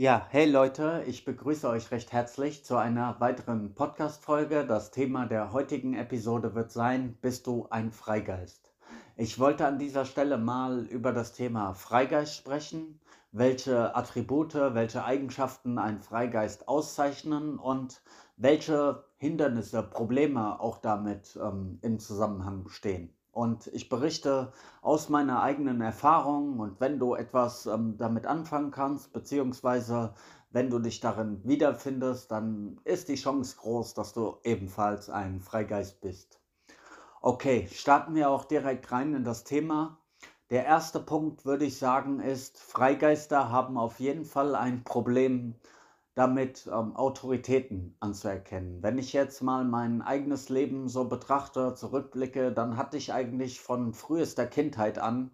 Ja, hey Leute, ich begrüße euch recht herzlich zu einer weiteren Podcast-Folge. Das Thema der heutigen Episode wird sein: Bist du ein Freigeist? Ich wollte an dieser Stelle mal über das Thema Freigeist sprechen, welche Attribute, welche Eigenschaften ein Freigeist auszeichnen und welche Hindernisse, Probleme auch damit ähm, im Zusammenhang stehen. Und ich berichte aus meiner eigenen Erfahrung und wenn du etwas ähm, damit anfangen kannst, beziehungsweise wenn du dich darin wiederfindest, dann ist die Chance groß, dass du ebenfalls ein Freigeist bist. Okay, starten wir auch direkt rein in das Thema. Der erste Punkt würde ich sagen ist, Freigeister haben auf jeden Fall ein Problem damit ähm, Autoritäten anzuerkennen. Wenn ich jetzt mal mein eigenes Leben so betrachte, zurückblicke, dann hatte ich eigentlich von frühester Kindheit an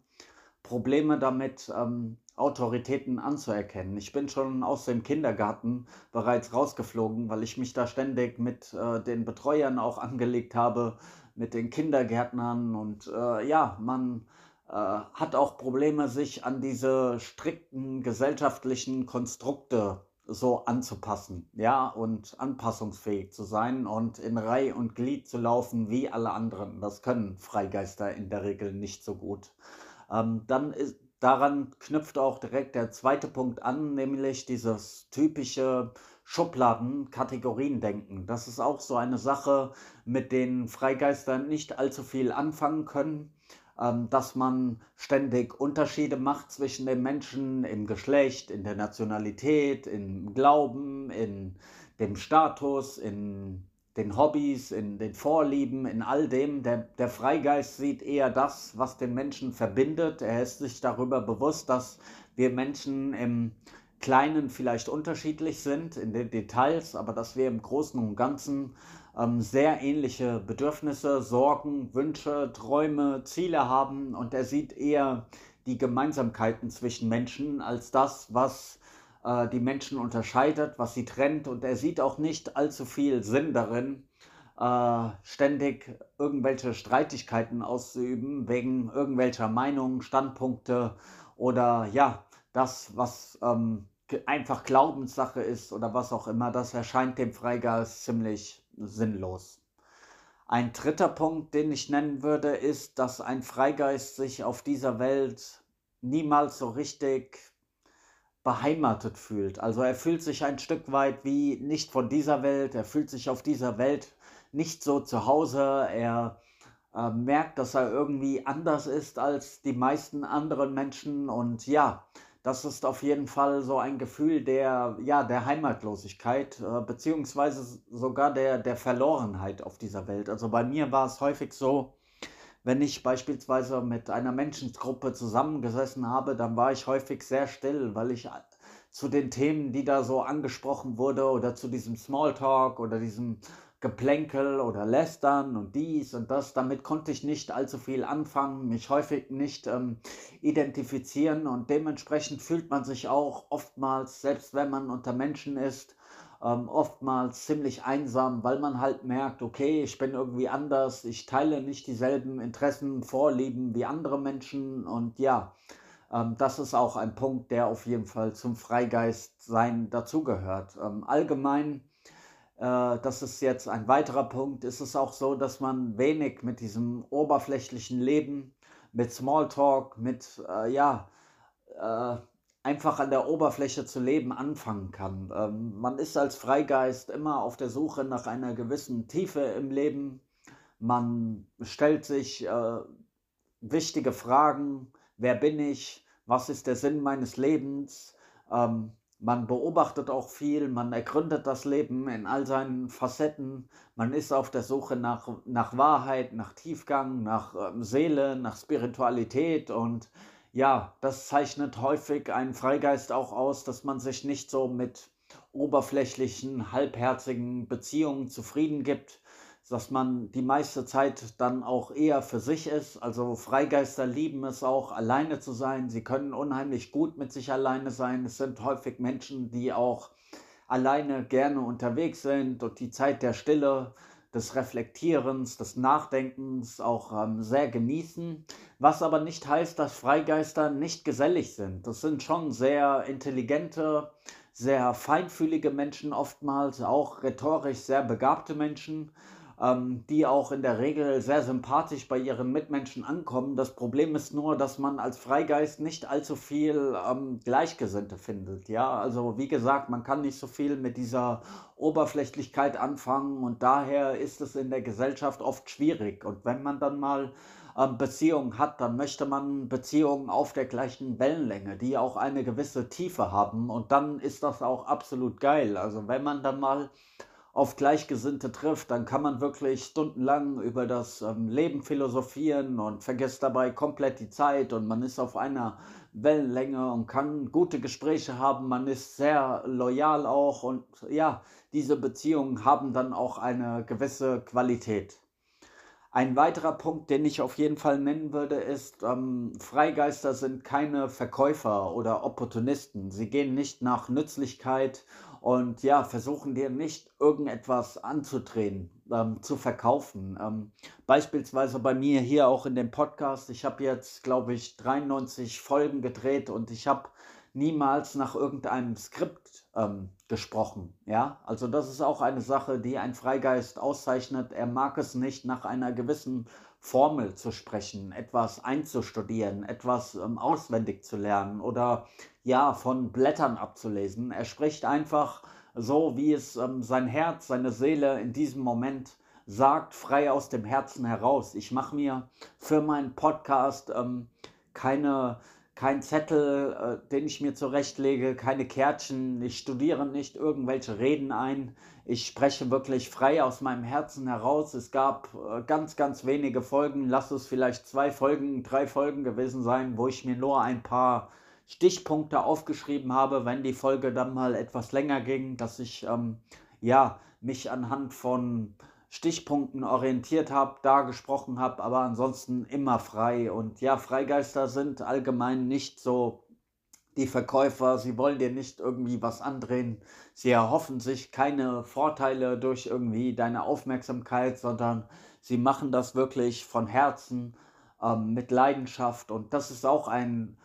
Probleme damit, ähm, Autoritäten anzuerkennen. Ich bin schon aus dem Kindergarten bereits rausgeflogen, weil ich mich da ständig mit äh, den Betreuern auch angelegt habe, mit den Kindergärtnern und äh, ja, man äh, hat auch Probleme, sich an diese strikten gesellschaftlichen Konstrukte so anzupassen, ja, und anpassungsfähig zu sein und in Reihe und Glied zu laufen wie alle anderen. Das können Freigeister in der Regel nicht so gut. Ähm, dann ist, daran knüpft auch direkt der zweite Punkt an, nämlich dieses typische Schubladen, Kategorien-Denken. Das ist auch so eine Sache, mit denen Freigeister nicht allzu viel anfangen können dass man ständig Unterschiede macht zwischen den Menschen im Geschlecht, in der Nationalität, im Glauben, in dem Status, in den Hobbys, in den Vorlieben, in all dem. Der, der Freigeist sieht eher das, was den Menschen verbindet. Er ist sich darüber bewusst, dass wir Menschen im Kleinen vielleicht unterschiedlich sind, in den Details, aber dass wir im Großen und Ganzen ähm, sehr ähnliche Bedürfnisse, Sorgen, Wünsche, Träume, Ziele haben. Und er sieht eher die Gemeinsamkeiten zwischen Menschen als das, was äh, die Menschen unterscheidet, was sie trennt. Und er sieht auch nicht allzu viel Sinn darin, äh, ständig irgendwelche Streitigkeiten auszuüben wegen irgendwelcher Meinungen, Standpunkte oder ja, das, was ähm, einfach Glaubenssache ist oder was auch immer, das erscheint dem Freigeist ziemlich sinnlos. Ein dritter Punkt, den ich nennen würde, ist, dass ein Freigeist sich auf dieser Welt niemals so richtig beheimatet fühlt. Also er fühlt sich ein Stück weit wie nicht von dieser Welt, er fühlt sich auf dieser Welt nicht so zu Hause, er äh, merkt, dass er irgendwie anders ist als die meisten anderen Menschen und ja, das ist auf jeden Fall so ein Gefühl der, ja, der Heimatlosigkeit, äh, beziehungsweise sogar der, der Verlorenheit auf dieser Welt. Also bei mir war es häufig so, wenn ich beispielsweise mit einer Menschengruppe zusammengesessen habe, dann war ich häufig sehr still, weil ich zu den Themen, die da so angesprochen wurde oder zu diesem Smalltalk oder diesem Geplänkel oder Lästern und dies und das. Damit konnte ich nicht allzu viel anfangen, mich häufig nicht ähm, identifizieren und dementsprechend fühlt man sich auch oftmals, selbst wenn man unter Menschen ist, ähm, oftmals ziemlich einsam, weil man halt merkt, okay, ich bin irgendwie anders, ich teile nicht dieselben Interessen, Vorlieben wie andere Menschen und ja, ähm, das ist auch ein Punkt, der auf jeden Fall zum Freigeistsein dazugehört. Ähm, allgemein das ist jetzt ein weiterer Punkt, ist es auch so, dass man wenig mit diesem oberflächlichen Leben, mit Smalltalk, mit, äh, ja, äh, einfach an der Oberfläche zu leben anfangen kann. Ähm, man ist als Freigeist immer auf der Suche nach einer gewissen Tiefe im Leben. Man stellt sich äh, wichtige Fragen. Wer bin ich? Was ist der Sinn meines Lebens? Ähm, man beobachtet auch viel, man ergründet das Leben in all seinen Facetten, man ist auf der Suche nach, nach Wahrheit, nach Tiefgang, nach ähm, Seele, nach Spiritualität. Und ja, das zeichnet häufig einen Freigeist auch aus, dass man sich nicht so mit oberflächlichen, halbherzigen Beziehungen zufrieden gibt, dass man die meiste Zeit dann auch eher für sich ist. Also Freigeister lieben es auch, alleine zu sein. Sie können unheimlich gut mit sich alleine sein. Es sind häufig Menschen, die auch alleine gerne unterwegs sind und die Zeit der Stille, des Reflektierens, des Nachdenkens auch ähm, sehr genießen. Was aber nicht heißt, dass Freigeister nicht gesellig sind. Das sind schon sehr intelligente, sehr feinfühlige Menschen oftmals, auch rhetorisch sehr begabte Menschen ähm, die auch in der Regel sehr sympathisch bei ihren Mitmenschen ankommen. Das Problem ist nur, dass man als Freigeist nicht allzu viel ähm, Gleichgesinnte findet. Ja, also wie gesagt, man kann nicht so viel mit dieser Oberflächlichkeit anfangen und daher ist es in der Gesellschaft oft schwierig. Und wenn man dann mal ähm, Beziehungen hat, dann möchte man Beziehungen auf der gleichen Wellenlänge, die auch eine gewisse Tiefe haben und dann ist das auch absolut geil. Also wenn man dann mal auf Gleichgesinnte trifft, dann kann man wirklich stundenlang über das ähm, Leben philosophieren und vergisst dabei komplett die Zeit und man ist auf einer Wellenlänge und kann gute Gespräche haben, man ist sehr loyal auch und ja, diese Beziehungen haben dann auch eine gewisse Qualität. Ein weiterer Punkt, den ich auf jeden Fall nennen würde, ist, ähm, Freigeister sind keine Verkäufer oder Opportunisten. Sie gehen nicht nach Nützlichkeit und ja, versuchen dir nicht irgendetwas anzudrehen, ähm, zu verkaufen. Ähm, beispielsweise bei mir hier auch in dem Podcast. Ich habe jetzt, glaube ich, 93 Folgen gedreht und ich habe niemals nach irgendeinem Skript ähm, gesprochen. Ja, also das ist auch eine Sache, die ein Freigeist auszeichnet. Er mag es nicht, nach einer gewissen Formel zu sprechen, etwas einzustudieren, etwas ähm, auswendig zu lernen oder ja, von Blättern abzulesen. Er spricht einfach so, wie es ähm, sein Herz, seine Seele in diesem Moment sagt, frei aus dem Herzen heraus. Ich mache mir für meinen Podcast ähm, keine kein Zettel, äh, den ich mir zurechtlege, keine Kärtchen, ich studiere nicht irgendwelche Reden ein, ich spreche wirklich frei aus meinem Herzen heraus. Es gab äh, ganz, ganz wenige Folgen, lass es vielleicht zwei Folgen, drei Folgen gewesen sein, wo ich mir nur ein paar Stichpunkte aufgeschrieben habe, wenn die Folge dann mal etwas länger ging, dass ich ähm, ja mich anhand von Stichpunkten orientiert habe, da gesprochen habe, aber ansonsten immer frei. Und ja, Freigeister sind allgemein nicht so die Verkäufer, sie wollen dir nicht irgendwie was andrehen, sie erhoffen sich keine Vorteile durch irgendwie deine Aufmerksamkeit, sondern sie machen das wirklich von Herzen, ähm, mit Leidenschaft. Und das ist auch ein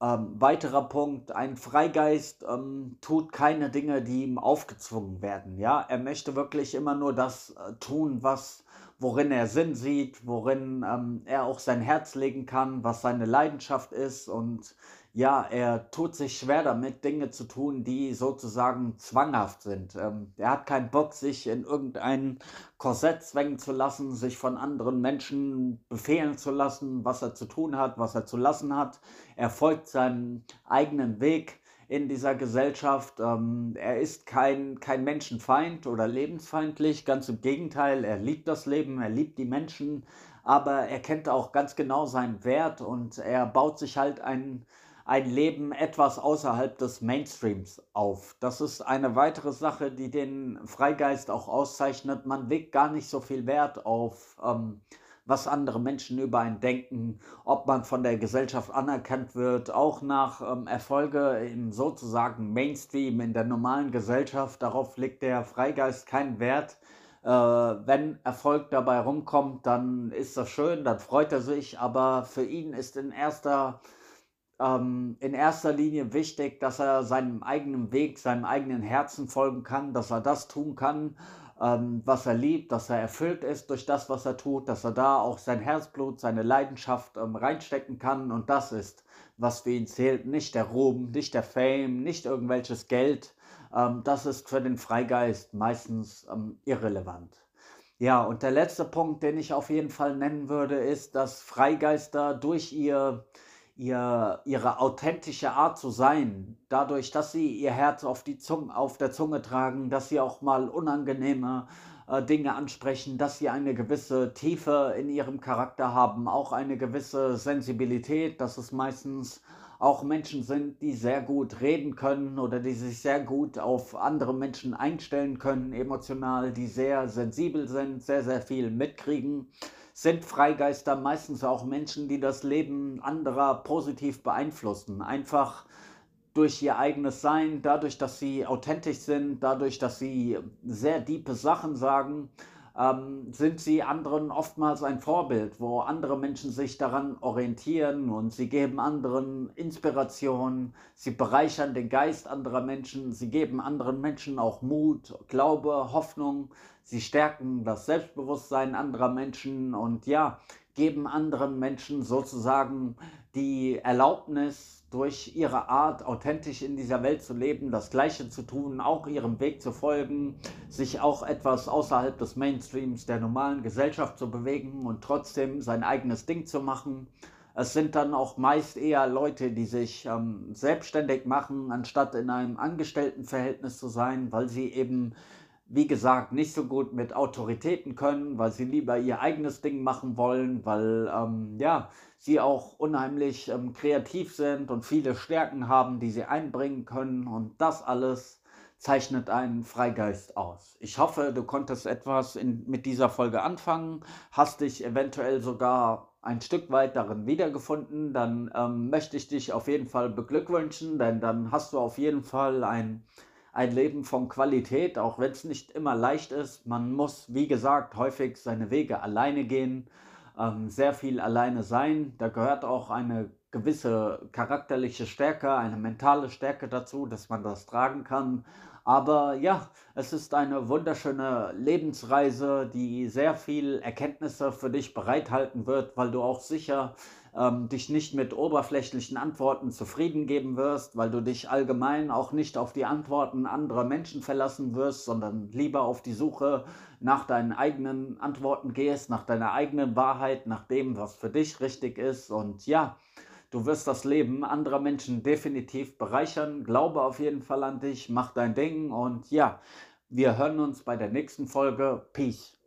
ähm, weiterer Punkt, ein Freigeist ähm, tut keine Dinge, die ihm aufgezwungen werden. Ja, er möchte wirklich immer nur das äh, tun, was worin er Sinn sieht, worin ähm, er auch sein Herz legen kann, was seine Leidenschaft ist und ja, er tut sich schwer damit, Dinge zu tun, die sozusagen zwanghaft sind. Ähm, er hat keinen Bock, sich in irgendein Korsett zwängen zu lassen, sich von anderen Menschen befehlen zu lassen, was er zu tun hat, was er zu lassen hat. Er folgt seinem eigenen Weg in dieser Gesellschaft. Ähm, er ist kein, kein Menschenfeind oder lebensfeindlich, ganz im Gegenteil, er liebt das Leben, er liebt die Menschen, aber er kennt auch ganz genau seinen Wert und er baut sich halt ein ein Leben etwas außerhalb des Mainstreams auf. Das ist eine weitere Sache, die den Freigeist auch auszeichnet. Man legt gar nicht so viel Wert auf, ähm, was andere Menschen über einen denken, ob man von der Gesellschaft anerkannt wird, auch nach ähm, Erfolge im sozusagen Mainstream, in der normalen Gesellschaft. Darauf legt der Freigeist keinen Wert. Äh, wenn Erfolg dabei rumkommt, dann ist das schön, dann freut er sich, aber für ihn ist in erster ähm, in erster Linie wichtig, dass er seinem eigenen Weg, seinem eigenen Herzen folgen kann, dass er das tun kann, ähm, was er liebt, dass er erfüllt ist durch das, was er tut, dass er da auch sein Herzblut, seine Leidenschaft ähm, reinstecken kann und das ist, was für ihn zählt, nicht der Ruhm, nicht der Fame, nicht irgendwelches Geld. Ähm, das ist für den Freigeist meistens ähm, irrelevant. Ja, und der letzte Punkt, den ich auf jeden Fall nennen würde, ist, dass Freigeister durch ihr ihr, ihre authentische Art zu sein, dadurch, dass sie ihr Herz auf, die Zunge, auf der Zunge tragen, dass sie auch mal unangenehme äh, Dinge ansprechen, dass sie eine gewisse Tiefe in ihrem Charakter haben, auch eine gewisse Sensibilität, dass es meistens auch Menschen sind, die sehr gut reden können oder die sich sehr gut auf andere Menschen einstellen können, emotional, die sehr sensibel sind, sehr, sehr viel mitkriegen sind Freigeister meistens auch Menschen, die das Leben anderer positiv beeinflussen. Einfach durch ihr eigenes Sein, dadurch, dass sie authentisch sind, dadurch, dass sie sehr diepe Sachen sagen, ähm, sind sie anderen oftmals ein Vorbild, wo andere Menschen sich daran orientieren und sie geben anderen Inspiration, sie bereichern den Geist anderer Menschen, sie geben anderen Menschen auch Mut, Glaube, Hoffnung, sie stärken das Selbstbewusstsein anderer Menschen und ja, geben anderen Menschen sozusagen die Erlaubnis, durch ihre Art, authentisch in dieser Welt zu leben, das Gleiche zu tun, auch ihrem Weg zu folgen, sich auch etwas außerhalb des Mainstreams der normalen Gesellschaft zu bewegen und trotzdem sein eigenes Ding zu machen. Es sind dann auch meist eher Leute, die sich ähm, selbstständig machen, anstatt in einem Angestelltenverhältnis zu sein, weil sie eben, wie gesagt, nicht so gut mit Autoritäten können, weil sie lieber ihr eigenes Ding machen wollen, weil, ähm, ja, sie auch unheimlich ähm, kreativ sind und viele Stärken haben, die sie einbringen können. Und das alles zeichnet einen Freigeist aus. Ich hoffe, du konntest etwas in, mit dieser Folge anfangen, hast dich eventuell sogar ein Stück weit darin wiedergefunden, dann ähm, möchte ich dich auf jeden Fall beglückwünschen, denn dann hast du auf jeden Fall ein, ein Leben von Qualität, auch wenn es nicht immer leicht ist. Man muss, wie gesagt, häufig seine Wege alleine gehen ähm, sehr viel alleine sein. Da gehört auch eine gewisse charakterliche Stärke, eine mentale Stärke dazu, dass man das tragen kann. Aber ja, es ist eine wunderschöne Lebensreise, die sehr viel Erkenntnisse für dich bereithalten wird, weil du auch sicher ähm, dich nicht mit oberflächlichen Antworten zufrieden geben wirst, weil du dich allgemein auch nicht auf die Antworten anderer Menschen verlassen wirst, sondern lieber auf die Suche nach deinen eigenen Antworten gehst, nach deiner eigenen Wahrheit, nach dem, was für dich richtig ist. Und ja, du wirst das Leben anderer Menschen definitiv bereichern. Glaube auf jeden Fall an dich, mach dein Ding und ja, wir hören uns bei der nächsten Folge. Peace.